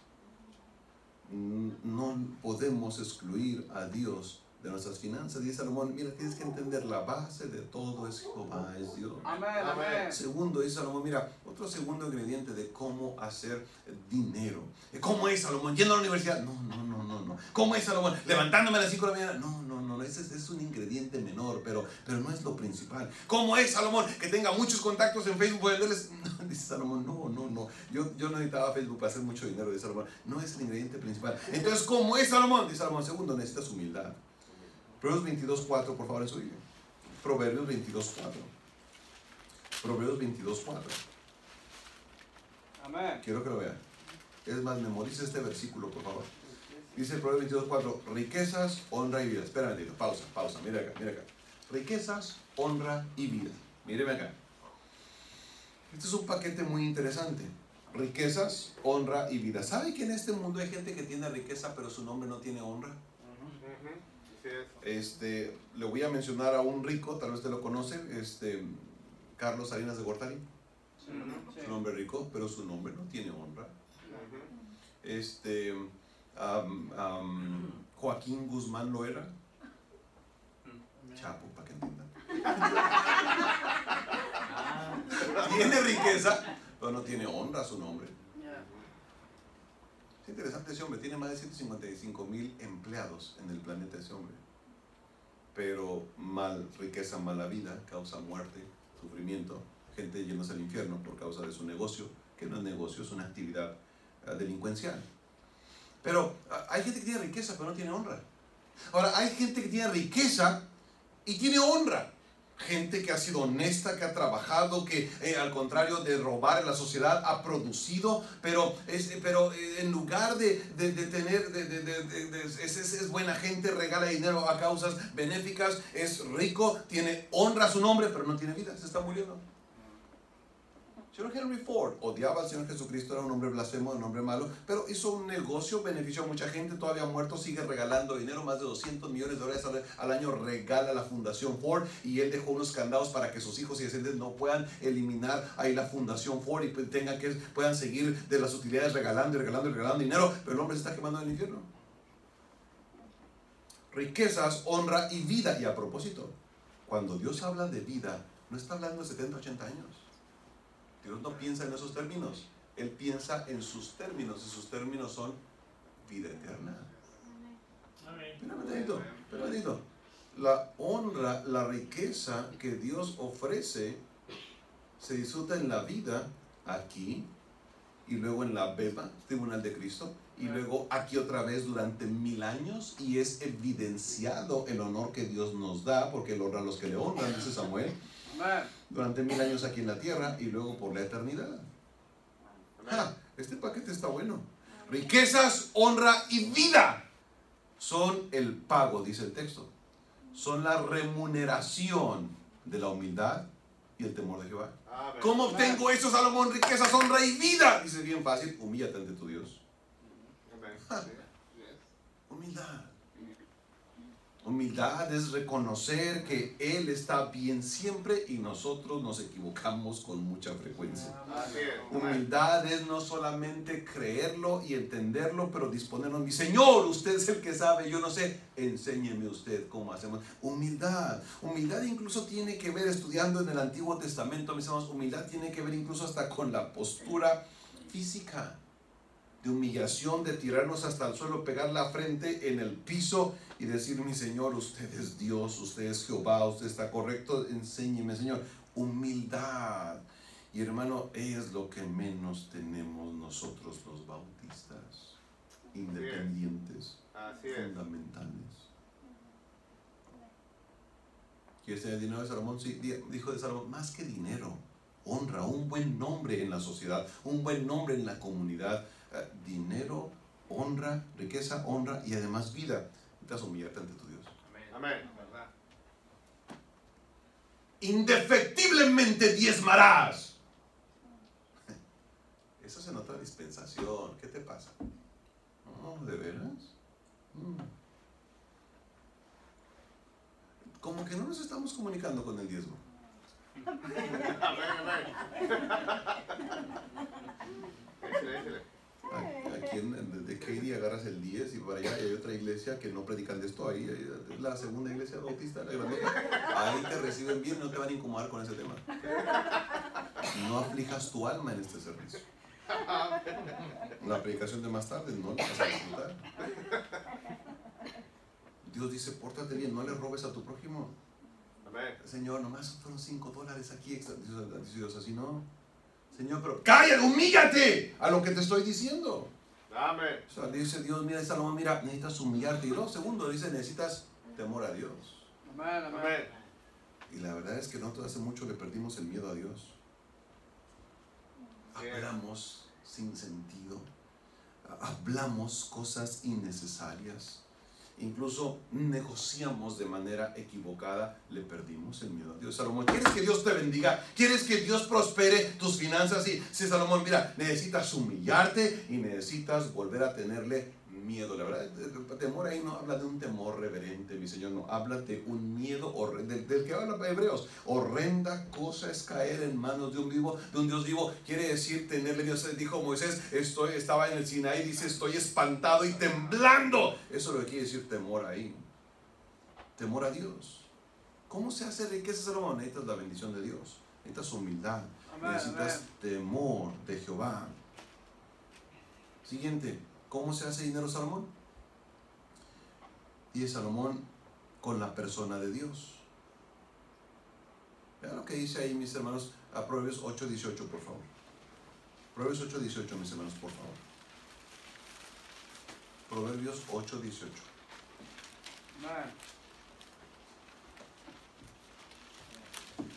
No podemos excluir a Dios de nuestras finanzas. Dice Salomón, mira, tienes que entender la base de todo es Jehová, es Dios. Amén, Segundo, dice Salomón, mira, otro segundo ingrediente de cómo hacer dinero. ¿Cómo es Salomón? Yendo a la universidad. No, no, no, no, no. ¿Cómo es Salomón? Levantándome a las 5 de la mañana. No, no, no, ese es, un ingrediente menor, pero, pero no es lo principal. ¿Cómo es Salomón? Que tenga muchos contactos en Facebook. dice Salomón, no, no, no. Yo, yo no necesitaba Facebook para hacer mucho dinero, dice Salomón. No es el ingrediente principal. Entonces, ¿cómo es Salomón? Dice Salomón, segundo, necesitas humildad. Proverbios 22, 4, por favor, eso Proverbios 22, 4. Proverbios 22, 4. Amén. Quiero que lo vean. Es más, memorice este versículo, por favor. Dice el Proverbios 22, 4. Riquezas, honra y vida. Espera un Pausa, pausa. Mira acá, mira acá. Riquezas, honra y vida. Míreme acá. Este es un paquete muy interesante. Riquezas, honra y vida. ¿Sabe que en este mundo hay gente que tiene riqueza pero su nombre no tiene honra? Este, le voy a mencionar a un rico, tal vez te lo conoce, este, Carlos Salinas de Gortari. Su nombre rico, pero su nombre no tiene honra. Este, Joaquín Guzmán Loera. Chapo, para que entiendan. tiene riqueza, pero no tiene honra su nombre. Es interesante ese hombre, tiene más de 155 mil empleados en el planeta ese hombre pero mal, riqueza, mala vida, causa muerte, sufrimiento, gente llenos al infierno por causa de su negocio, que no es negocio, es una actividad uh, delincuencial. Pero uh, hay gente que tiene riqueza pero no tiene honra. Ahora, hay gente que tiene riqueza y tiene honra. Gente que ha sido honesta, que ha trabajado, que eh, al contrario de robar en la sociedad ha producido, pero, es, pero eh, en lugar de, tener, es, es, buena gente, regala dinero a causas benéficas, es rico, tiene honra a su nombre, pero no tiene vida, se está muriendo. Señor Henry Ford odiaba al Señor Jesucristo, era un hombre blasfemo, un hombre malo, pero hizo un negocio, benefició a mucha gente, todavía muerto, sigue regalando dinero, más de 200 millones de dólares al año regala la Fundación Ford y él dejó unos candados para que sus hijos y descendientes no puedan eliminar ahí la Fundación Ford y tengan que, puedan seguir de las utilidades regalando y regalando y regalando dinero, pero el hombre se está quemando en el infierno. Riquezas, honra y vida. Y a propósito, cuando Dios habla de vida, no está hablando de 70, 80 años. Dios no piensa en esos términos. Él piensa en sus términos y sus términos son vida eterna. Pero La honra, la riqueza que Dios ofrece se disfruta en la vida aquí y luego en la beba, tribunal de Cristo, y luego aquí otra vez durante mil años y es evidenciado el honor que Dios nos da, porque Él honra a los que le honran, dice Samuel durante mil años aquí en la tierra y luego por la eternidad. Ah, este paquete está bueno. Riquezas, honra y vida son el pago, dice el texto. Son la remuneración de la humildad y el temor de Jehová. ¿Cómo obtengo eso, Salomón? Riquezas, honra y vida. Dice bien fácil, humíllate ante tu Dios. Humildad. Humildad es reconocer que Él está bien siempre y nosotros nos equivocamos con mucha frecuencia. Humildad es no solamente creerlo y entenderlo, pero disponernos, mi Señor, usted es el que sabe, yo no sé, enséñeme usted cómo hacemos. Humildad, humildad incluso tiene que ver, estudiando en el Antiguo Testamento, mis hermanos, humildad tiene que ver incluso hasta con la postura física de humillación, de tirarnos hasta el suelo, pegar la frente en el piso y decir, mi Señor, usted es Dios, usted es Jehová, usted está correcto, enséñeme, Señor. Humildad. Y hermano, es lo que menos tenemos nosotros los bautistas, independientes, fundamentales. ¿Quieres tener dinero de Salomón? Sí, dijo de Salomón, más que dinero, honra, un buen nombre en la sociedad, un buen nombre en la comunidad dinero, honra, riqueza, honra y además vida. Necesitas humillarte ante tu Dios. Amén. Indefectiblemente diezmarás. Eso se nota la dispensación. ¿Qué te pasa? ¿de veras? Mm. Como que no nos estamos comunicando con el diezmo. Amén, amén. Aquí en, de Katie agarras el 10 y para allá hay otra iglesia que no predican de esto. Ahí es la segunda iglesia bautista, la Ahí te reciben bien y no te van a incomodar con ese tema. No aflijas tu alma en este servicio. La predicación de más tarde no la vas a disfrutar. Dios dice, pórtate bien, no le robes a tu prójimo. Señor, nomás fueron 5 dólares aquí. Dice Dios, así no. Señor, pero cállate, humíllate a lo que te estoy diciendo. Amén. O sea, dice Dios, mira, Salomón, mira, necesitas humillarte. Y luego, segundo, dice, necesitas temor a Dios. Amén, amén. Y la verdad es que nosotros hace mucho le perdimos el miedo a Dios. Hablamos sin sentido. Hablamos cosas innecesarias incluso negociamos de manera equivocada, le perdimos el miedo a Dios. Salomón, ¿quieres que Dios te bendiga? ¿Quieres que Dios prospere tus finanzas? Sí, sí Salomón, mira, necesitas humillarte y necesitas volver a tenerle miedo, la verdad, temor ahí no habla de un temor reverente, mi Señor, no, habla de un miedo del, del, que habla Hebreos. Horrenda cosa es caer en manos de un vivo, de un Dios vivo, quiere decir tenerle Dios, dijo Moisés, estoy, estaba en el Sinaí, dice, estoy espantado y temblando. Eso es lo que quiere decir temor ahí. Temor a Dios. ¿Cómo se hace riqueza, Salomón? Necesitas la bendición de Dios, necesitas humildad, necesitas temor de Jehová. Siguiente. ¿Cómo se hace dinero Salomón? Y es Salomón con la persona de Dios. Vean lo que dice ahí, mis hermanos, a Proverbios 8.18, por favor. Proverbios 8.18, mis hermanos, por favor. Proverbios 8.18.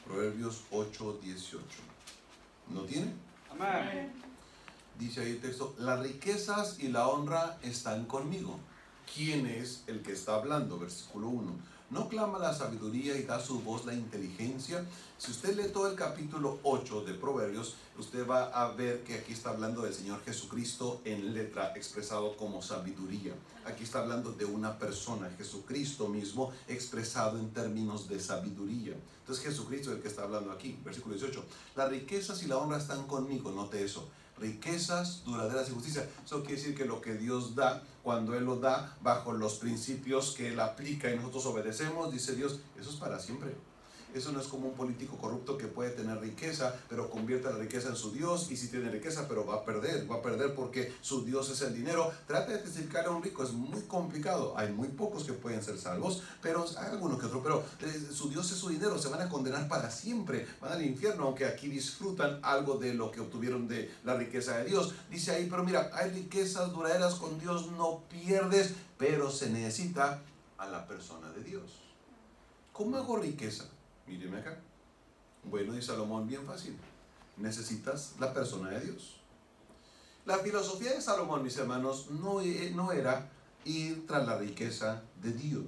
Proverbios 8, 18. ¿No tiene? Amén. Dice ahí el texto, las riquezas y la honra están conmigo. ¿Quién es el que está hablando? Versículo 1. ¿No clama la sabiduría y da su voz la inteligencia? Si usted lee todo el capítulo 8 de Proverbios, usted va a ver que aquí está hablando del Señor Jesucristo en letra expresado como sabiduría. Aquí está hablando de una persona, Jesucristo mismo, expresado en términos de sabiduría. Entonces Jesucristo es el que está hablando aquí. Versículo 18. Las riquezas y la honra están conmigo, note eso riquezas duraderas y justicia. Eso quiere decir que lo que Dios da, cuando Él lo da bajo los principios que Él aplica y nosotros obedecemos, dice Dios, eso es para siempre. Eso no es como un político corrupto que puede tener riqueza, pero convierte la riqueza en su Dios. Y si tiene riqueza, pero va a perder, va a perder porque su Dios es el dinero. Trata de testificar a un rico, es muy complicado. Hay muy pocos que pueden ser salvos, pero hay algunos que otros. Pero eh, su Dios es su dinero, se van a condenar para siempre, van al infierno, aunque aquí disfrutan algo de lo que obtuvieron de la riqueza de Dios. Dice ahí, pero mira, hay riquezas duraderas con Dios, no pierdes, pero se necesita a la persona de Dios. ¿Cómo hago riqueza? Míreme acá. Bueno, y Salomón, bien fácil. Necesitas la persona de Dios. La filosofía de Salomón, mis hermanos, no, e, no era ir tras la riqueza de Dios.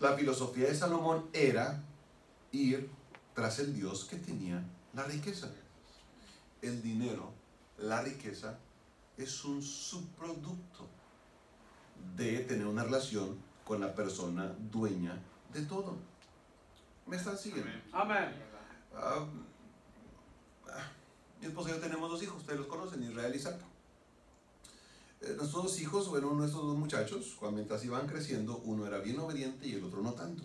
La filosofía de Salomón era ir tras el Dios que tenía la riqueza. El dinero, la riqueza, es un subproducto de tener una relación con la persona dueña de todo. ¿Me están siguiendo? Amén. Ah, ah, mi esposa y yo tenemos dos hijos, ustedes los conocen, Israel y Isaac. Eh, nuestros dos hijos, bueno, nuestros dos muchachos, cuando mientras iban creciendo, uno era bien obediente y el otro no tanto.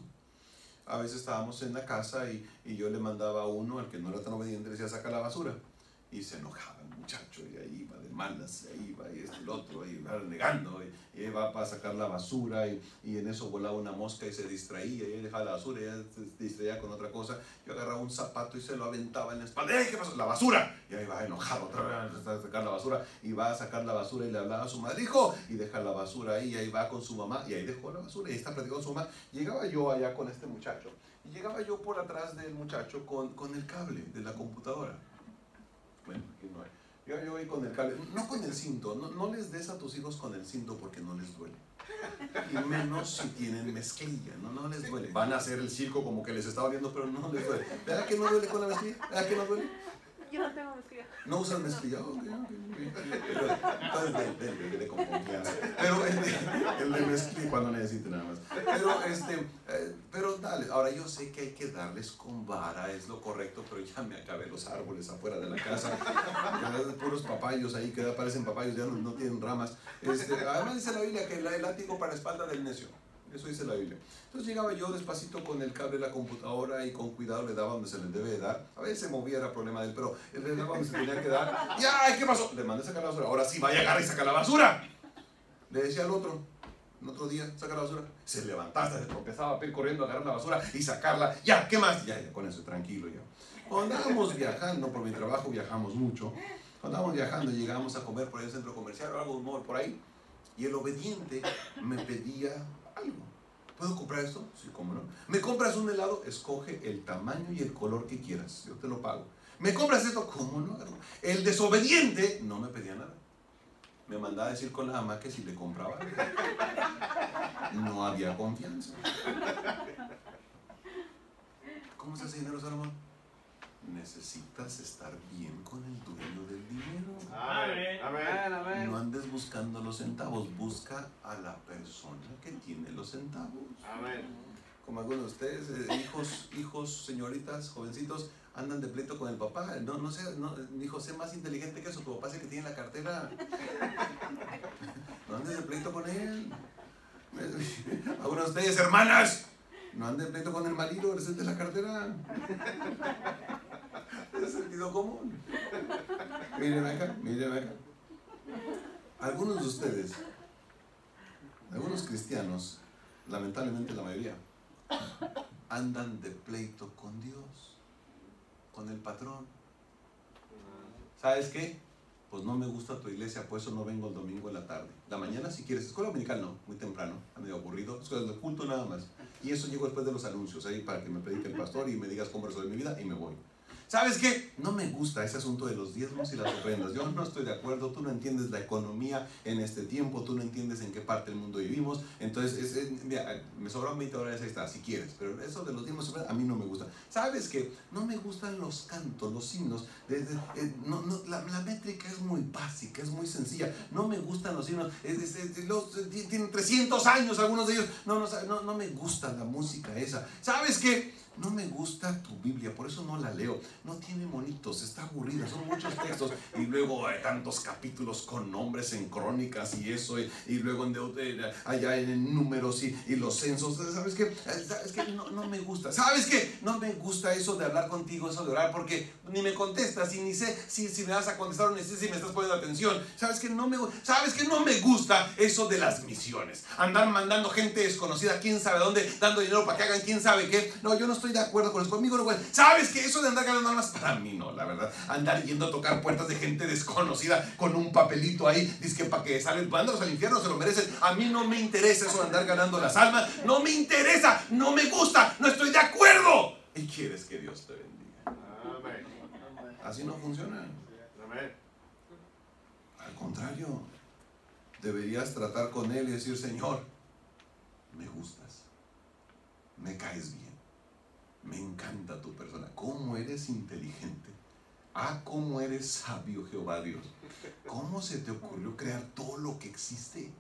A veces estábamos en la casa y, y yo le mandaba a uno, al que no era tan obediente, le decía, saca la basura. Y se enojaba el muchacho y ahí y ahí va y este el otro, y va negando. Y, y va para sacar la basura y, en eso volaba una mosca y se distraía y dejaba la basura y ella se distraía con otra cosa. Yo agarraba un zapato y se lo aventaba en la espalda. ¡Ey, qué pasó! ¡La basura! Y ahí va enojado otra vez a sacar la basura y va a sacar la basura y le hablaba a su madre, hijo, y deja la basura ahí y ahí va con su mamá y ahí dejó la basura y está platicando su mamá. Llegaba yo allá con este muchacho y llegaba yo por atrás del muchacho con, con el cable de la computadora. Bueno, aquí no hay. Yo, yo voy con el cable, no con el cinto, no, no, les des a tus hijos con el cinto porque no les duele. Y menos si tienen mezclilla, no, no les duele. Van a hacer el circo como que les está doliendo, pero no les duele. ¿Verdad que no duele con la mezclilla? ¿Verdad que no duele? Yo no tengo mezclilla. ¿No usan mezclilla? Ok, ok, Pero, entonces, de, de, de, confianza. Pero de, el de mezclilla cuando necesite nada más. Pero, este, eh, pero dale, ahora yo sé que hay que darles con vara, es lo correcto, pero ya me acabé los árboles afuera de la casa. Puros papayos ahí que aparecen papayos, ya no, no tienen ramas. Este, además dice la Biblia que el látigo para la espalda del necio. Eso dice la Biblia. Entonces llegaba yo despacito con el cable de la computadora y con cuidado le daba donde se les debe de dar. A veces se movía, era problema de él, pero él le daba donde se tenía que dar. ¡Y ay, qué pasó! Le mandé a sacar la basura. Ahora sí, vaya, agarra y saca la basura. Le decía al otro, el otro día, saca la basura. Se levantaba, se tropezaba, a ir corriendo a agarrar la basura y sacarla. Ya, ¿qué más? Ya, ya, con eso, tranquilo ya. Cuando andábamos viajando, por mi trabajo viajamos mucho. Cuando andábamos viajando, llegábamos a comer por el centro comercial o algo, por ahí. Y el obediente me pedía ¿Puedo comprar esto? Sí, cómo no. ¿Me compras un helado? Escoge el tamaño y el color que quieras. Yo te lo pago. ¿Me compras esto? ¿Cómo no? El desobediente no me pedía nada. Me mandaba a decir con la ama que si le compraba no había confianza. ¿Cómo se hace dinero, Salomón? Necesitas estar bien con el dueño del dinero. Amén. Amén. Amén. No andes buscando los centavos, busca a la persona que tiene los centavos. Amén. Como algunos de ustedes, eh, hijos, hijos, señoritas, jovencitos, andan de pleito con el papá. No, no sé, no, mi hijo, sé más inteligente que eso. Tu papá es el que tiene la cartera. No andes de pleito con él. Algunos de ustedes, hermanas, no anden de pleito con el marido, de la cartera. Sentido común. Miren acá, miren acá. Algunos de ustedes, algunos cristianos, lamentablemente la mayoría, andan de pleito con Dios, con el patrón. ¿Sabes qué? pues no me gusta tu iglesia, por eso no vengo el domingo en la tarde. La mañana si quieres, escuela dominical no, muy temprano, a medio aburrido, escuela de culto nada más. Y eso llegó después de los anuncios, ahí para que me predique el pastor y me digas cómo resolver mi vida y me voy. ¿Sabes qué? No me gusta ese asunto de los diezmos y las ofrendas. Yo no estoy de acuerdo. Tú no entiendes la economía en este tiempo. Tú no entiendes en qué parte del mundo vivimos. Entonces, me sobran 20 horas ahí está, si quieres. Pero eso de los diezmos y ofrendas a mí no me gusta. ¿Sabes qué? No me gustan los cantos, los himnos. Eh, no, la, métrica es muy básica, es muy sencilla. No me gustan los himnos. tienen 300 años algunos de ellos. No, no, no me gusta la música esa. ¿Sabes qué? No me gusta tu Biblia, por eso no la leo. No tiene monitos, está aburrida, son muchos textos. Y luego hay tantos capítulos con nombres en crónicas y eso, y, luego en allá en números y, y, los censos. ¿Sabes qué? ¿Sabes? No, no, me gusta. ¿Sabes qué? No me gusta eso de hablar contigo, eso de orar, porque ni me contestas y ni sé si, si me vas a contestar o ni sé si me estás poniendo atención. ¿Sabes qué? No me, ¿Sabes qué? No me gusta eso de las misiones. Andar mandando gente desconocida, quién sabe dónde, dando dinero para que hagan quién sabe qué. No, yo no estoy de acuerdo con eso. Conmigo no ¿Sabes que eso de andar ganando almas para mí no, la verdad? Andar yendo a tocar puertas de gente desconocida con un papelito ahí, dice que para que salen, mándalos al infierno, se lo merecen. A mí no me interesa eso de andar ganando las almas. No me interesa, no me gusta, no estoy de acuerdo. Y quieres que Dios te bendiga. Así no funciona. Al contrario, deberías tratar con Él y decir, Señor, me gustas, me caes bien me encanta tu persona. ¿Cómo eres inteligente? Ah, cómo eres sabio, Jehová Dios. ¿Cómo se te ocurrió crear todo lo que existe?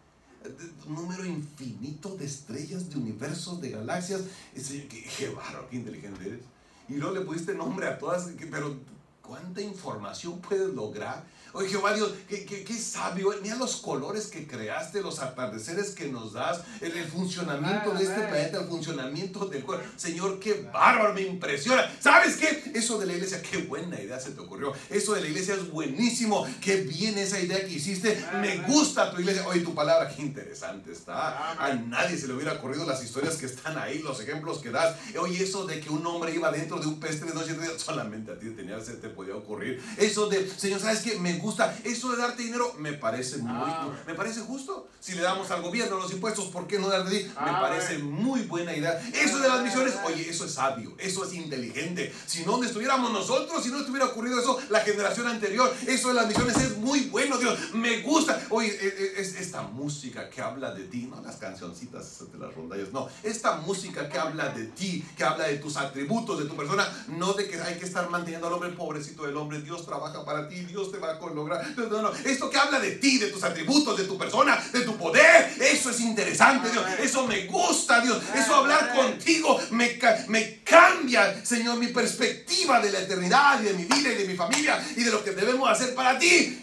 Número infinito de estrellas, de universos, de galaxias. Qué bárbaro, qué inteligente eres. Y luego le pusiste nombre a todas, pero ¿cuánta información puedes lograr? Oye, Jehová Dios, qué, qué, sabio. Mira los colores que creaste, los atardeceres que nos das, el, funcionamiento de este planeta, el funcionamiento del cuerpo. Señor, qué bárbaro, me impresiona. ¿Sabes qué? Eso de la iglesia, qué buena idea se te ocurrió. Eso de la iglesia es buenísimo. Qué bien esa idea que hiciste. Me gusta tu iglesia. Oye, tu palabra, qué interesante está. A nadie se le hubiera ocurrido las historias que están ahí, los ejemplos que das. Oye, eso de que un hombre iba dentro de un peste de noche, solamente a ti tenía, se te podía ocurrir. Eso de, Señor, ¿sabes qué? Me gusta. Eso de darte dinero me parece muy, ah. me parece justo. Si le damos al gobierno los impuestos, ¿por qué no dar de ti? Me ah, parece muy buena idea. Eso de las misiones, oye, eso es sabio, eso es inteligente. Si no estuviéramos nosotros, si no estuviera ocurrido eso, la generación anterior, eso de las misiones es muy bueno, Dios. Me gusta. Oye, e, e, es, esta música que habla de ti, no las cancioncitas de las rondallas, no. Esta música que habla de ti, que habla de tus atributos, de tu persona, no de que hay que estar manteniendo al hombre pobrecito del hombre. Dios trabaja para ti, Dios te va a lograr no, no, Esto que habla de ti, de tus atributos, de tu persona, de tu poder, eso es interesante, Dios. Eso me gusta, Dios. Eso hablar contigo me, me cambia, Señor, mi perspectiva de la eternidad y de mi vida y de mi familia y de lo que debemos hacer para ti.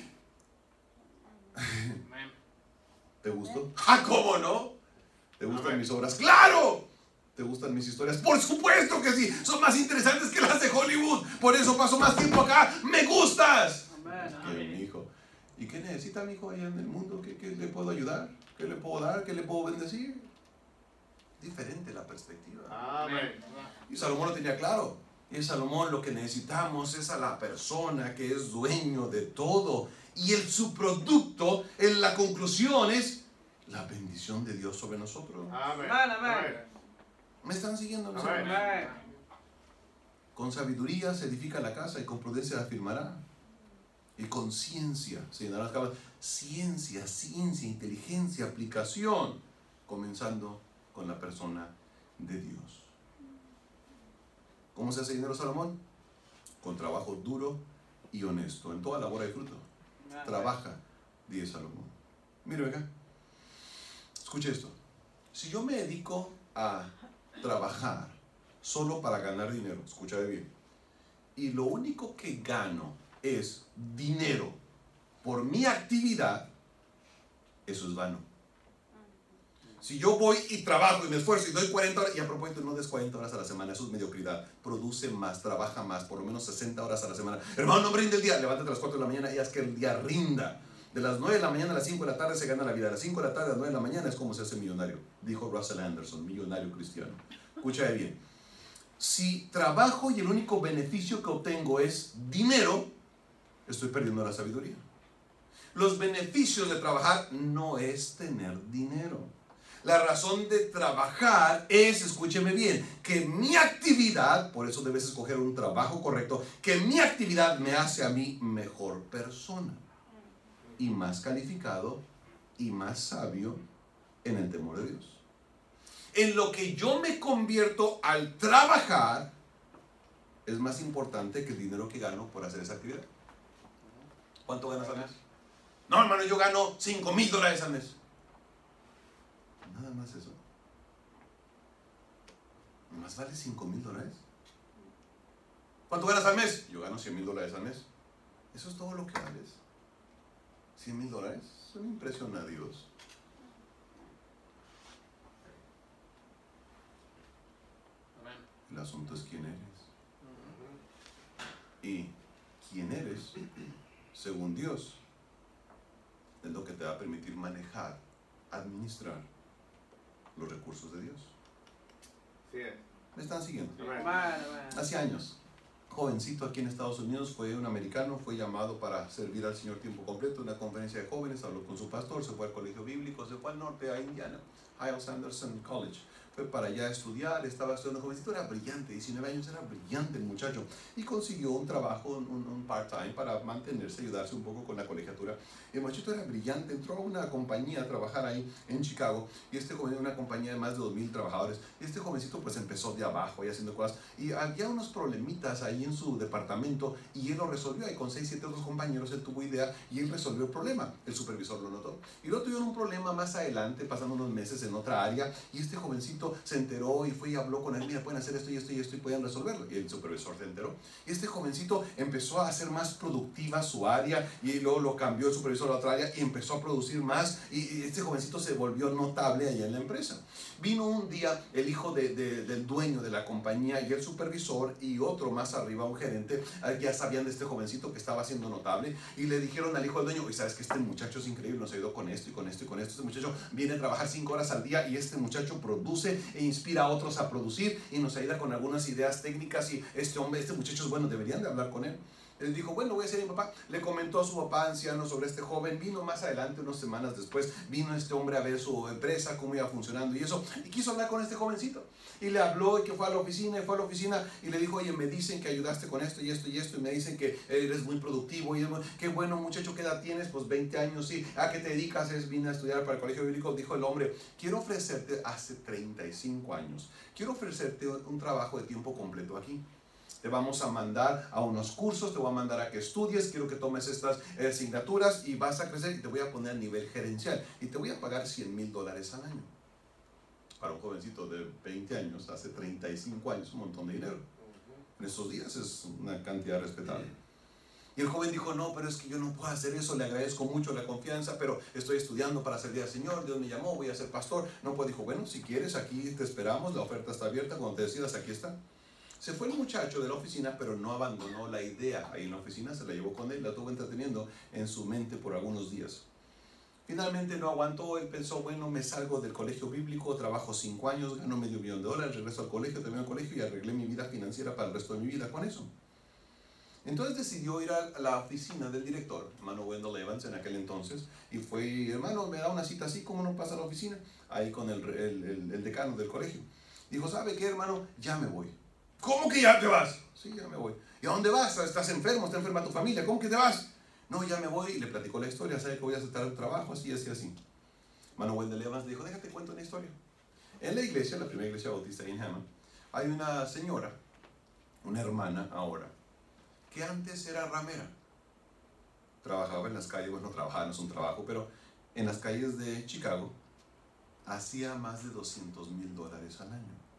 ¿Te gustó? Ah, ¿cómo no? ¿Te gustan mis obras? ¡Claro! ¿Te gustan mis historias? Por supuesto que sí. Son más interesantes que las de Hollywood. Por eso paso más tiempo acá. ¡Me gustas! Mi hijo. ¿Y qué necesita mi hijo allá en el mundo? ¿Qué, ¿Qué, le puedo ayudar? ¿Qué le puedo dar? ¿Qué le puedo bendecir? Diferente la perspectiva. Y Salomón lo tenía claro. Y Salomón lo que necesitamos es a la persona que es dueño de todo. Y el subproducto, en la conclusión, es la bendición de Dios sobre nosotros. Amén. ¿Me están siguiendo? Con sabiduría se edifica la casa y con prudencia la afirmará. Y con ciencia se llenará las. Ciencia, ciencia, inteligencia, aplicación. Comenzando con la persona de Dios. ¿Cómo se hace dinero Salomón? Con trabajo duro y honesto. En toda labor hay fruto. Trabaja, dice Salomón. Mire acá. Escuche esto. Si yo me dedico a trabajar solo para ganar dinero, escucha bien, y lo único que gano es dinero por mi actividad, eso es vano. Si yo voy y trabajo y me esfuerzo y doy 40 horas, y a propósito no des 40 horas a la semana, eso es mediocridad. Produce más, trabaja más, por lo menos 60 horas a la semana. Hermano, no brinde el día, levántate a las 4 de la mañana y haz que el día rinda. De las 9 de la mañana a las 5 de la tarde se gana la vida. De las 5 de la tarde a las 9 de la mañana es como se hace millonario, dijo Russell Anderson, millonario cristiano. Escucha bien. Si trabajo y el único beneficio que obtengo es dinero, estoy perdiendo la sabiduría. Los beneficios de trabajar no es tener dinero. La razón de trabajar es, escúcheme bien, que mi actividad, por eso debes escoger un trabajo correcto, que mi actividad me hace a mí mejor persona y más calificado y más sabio en el temor de Dios. En lo que yo me convierto al trabajar es más importante que el dinero que gano por hacer esa actividad. ¿Cuánto ganas al mes? No, hermano, yo gano 5 mil dólares al mes. Nada más eso. ¿Más vale 5 mil dólares? ¿Cuánto ganas al mes? Yo gano 100 mil dólares al mes. Eso es todo lo que vales. 100 mil dólares. Eso me impresiona a Dios. El asunto es quién eres. Y quién eres, según Dios, es lo que te va a permitir manejar, administrar los recursos de Dios. ¿Me están siguiendo? Hace años, jovencito aquí en Estados Unidos, fue un americano, fue llamado para servir al Señor tiempo completo en una conferencia de jóvenes, habló con su pastor, se fue al colegio bíblico, se fue al norte, a Indiana, Hiles Anderson College fue para allá a estudiar, estaba estudiando jovencito, era brillante, 19 años, era brillante el muchacho, y consiguió un trabajo, un, un part-time para mantenerse, ayudarse un poco con la colegiatura. El muchacho era brillante, entró a una compañía a trabajar ahí en Chicago, y este joven, una compañía de más de 2.000 trabajadores, y este jovencito pues empezó de abajo, ahí haciendo cosas, y había unos problemitas ahí en su departamento, y él lo resolvió, ahí con 6, 7 otros compañeros, él tuvo idea, y él resolvió el problema, el supervisor lo notó. Y luego tuvieron un problema más adelante, pasando unos meses en otra área, y este jovencito se enteró y fue y habló con él, mira, pueden hacer esto y esto y esto y pueden resolverlo. Y el supervisor se enteró. Y este jovencito empezó a hacer más productiva su área y luego lo cambió el supervisor a otra área y empezó a producir más y, este jovencito se volvió notable allá en la empresa. Vino un día el hijo de, del dueño de la compañía y el supervisor y otro más arriba, un gerente, ah, ya sabían de este jovencito que estaba siendo notable y le dijeron al hijo del dueño, y sabes que este muchacho es increíble, nos ayudó con esto y con esto y con esto. Este muchacho viene a trabajar cinco horas al día y este muchacho produce e inspira a otros a producir y nos ayuda con algunas ideas técnicas y este hombre, este muchacho es bueno, deberían de hablar con él. Él dijo, bueno, voy a ser mi papá. Le comentó a su papá anciano sobre este joven. Vino más adelante, unas semanas después, vino este hombre a ver su empresa, cómo iba funcionando y eso. Y quiso hablar con este jovencito. Y le habló y que fue a la oficina y fue a la oficina y le dijo, oye, me dicen que ayudaste con esto y esto y esto. Y me dicen que eres muy productivo. Y qué bueno, muchacho, ¿qué edad tienes? Pues 20 años, sí. ¿A qué te dedicas? Es, vine a estudiar para el colegio bíblico. Dijo el hombre, quiero ofrecerte hace 35 años. Quiero ofrecerte un trabajo de tiempo completo aquí te vamos a mandar a unos cursos, te voy a mandar a que estudies, quiero que tomes estas asignaturas y vas a crecer y te voy a poner a nivel gerencial y te voy a pagar 100 mil dólares al año. Para un jovencito de 20 años, hace 35 años, un montón de dinero. En esos días es una cantidad respetable. Y el joven dijo, no, pero es que yo no puedo hacer eso, le agradezco mucho la confianza, pero estoy estudiando para servir al Señor, Dios me llamó, voy a ser pastor. No puedo, dijo, bueno, si quieres, aquí te esperamos, la oferta está abierta, cuando te decidas, aquí está. Se fue el muchacho de la oficina, pero no abandonó la idea ahí en la oficina, se la llevó con él, la tuvo entreteniendo en su mente por algunos días. Finalmente no aguantó, él pensó, bueno, me salgo del colegio bíblico, trabajo cinco años, gano medio millón de dólares, regreso al colegio, termino el colegio y arreglé mi vida financiera para el resto de mi vida con eso. Entonces decidió ir a la oficina del director, hermano Wendell Evans en aquel entonces, y fue, hermano, me da una cita así, ¿cómo no pasa a la oficina? Ahí con el, el, el decano del colegio. Dijo, ¿sabe qué, hermano? Ya me voy. ¿Cómo que ya te vas? Sí, ya me voy. ¿Y a dónde vas? ¿Estás enfermo? ¿Está enferma tu familia? ¿Cómo que te vas? No, ya me voy. Y le platicó la historia. Sabe que voy a aceptar el trabajo, así, así, así. Manuel de Evans le dijo, déjate cuento una historia. En la iglesia, la primera iglesia bautista en Hammond, hay una señora, una hermana ahora, que antes era ramera. Trabajaba en las calles, bueno, no trabajaba, no es un trabajo, pero en las calles de Chicago hacía más de 200 mil dólares al año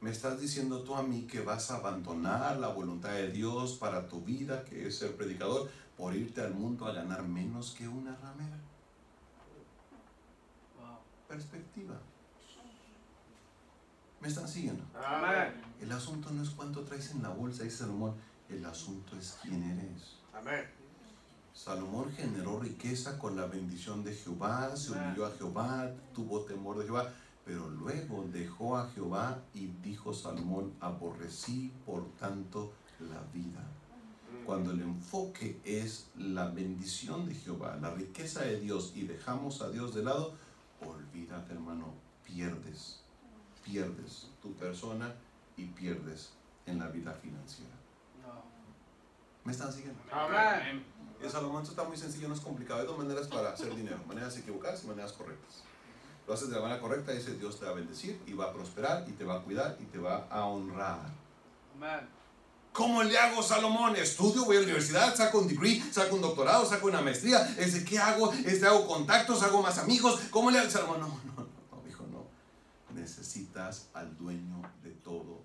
me estás diciendo tú a mí que vas a abandonar la voluntad de Dios para tu vida, que es ser predicador, por irte al mundo a ganar menos que una ramera. Perspectiva. ¿Me están siguiendo? El asunto no es cuánto traes en la bolsa, dice Salomón. El asunto es quién eres. Salomón generó riqueza con la bendición de Jehová, se humilló a Jehová, tuvo temor de Jehová pero luego dejó a Jehová y dijo Salomón, aborrecí por tanto la vida. Cuando el enfoque es la bendición de Jehová, la riqueza de Dios y dejamos a Dios de lado, olvídate hermano, pierdes, pierdes tu persona y pierdes en la vida financiera. ¿Me están siguiendo? Amén. Salomón está muy sencillo, no es complicado. Hay dos maneras para hacer dinero, maneras equivocadas y maneras correctas. Lo haces de la manera correcta, dice Dios te va a bendecir y va a prosperar y te va a cuidar y te va a honrar. Amén. ¿Cómo le hago, Salomón? Estudio, voy a la universidad, saco un degree, saco un doctorado, saco una maestría. Este, ¿Qué hago? Este, hago contactos, hago más amigos. ¿Cómo le hago, Salomón? No, no, no, hijo, no. Necesitas al dueño de todo.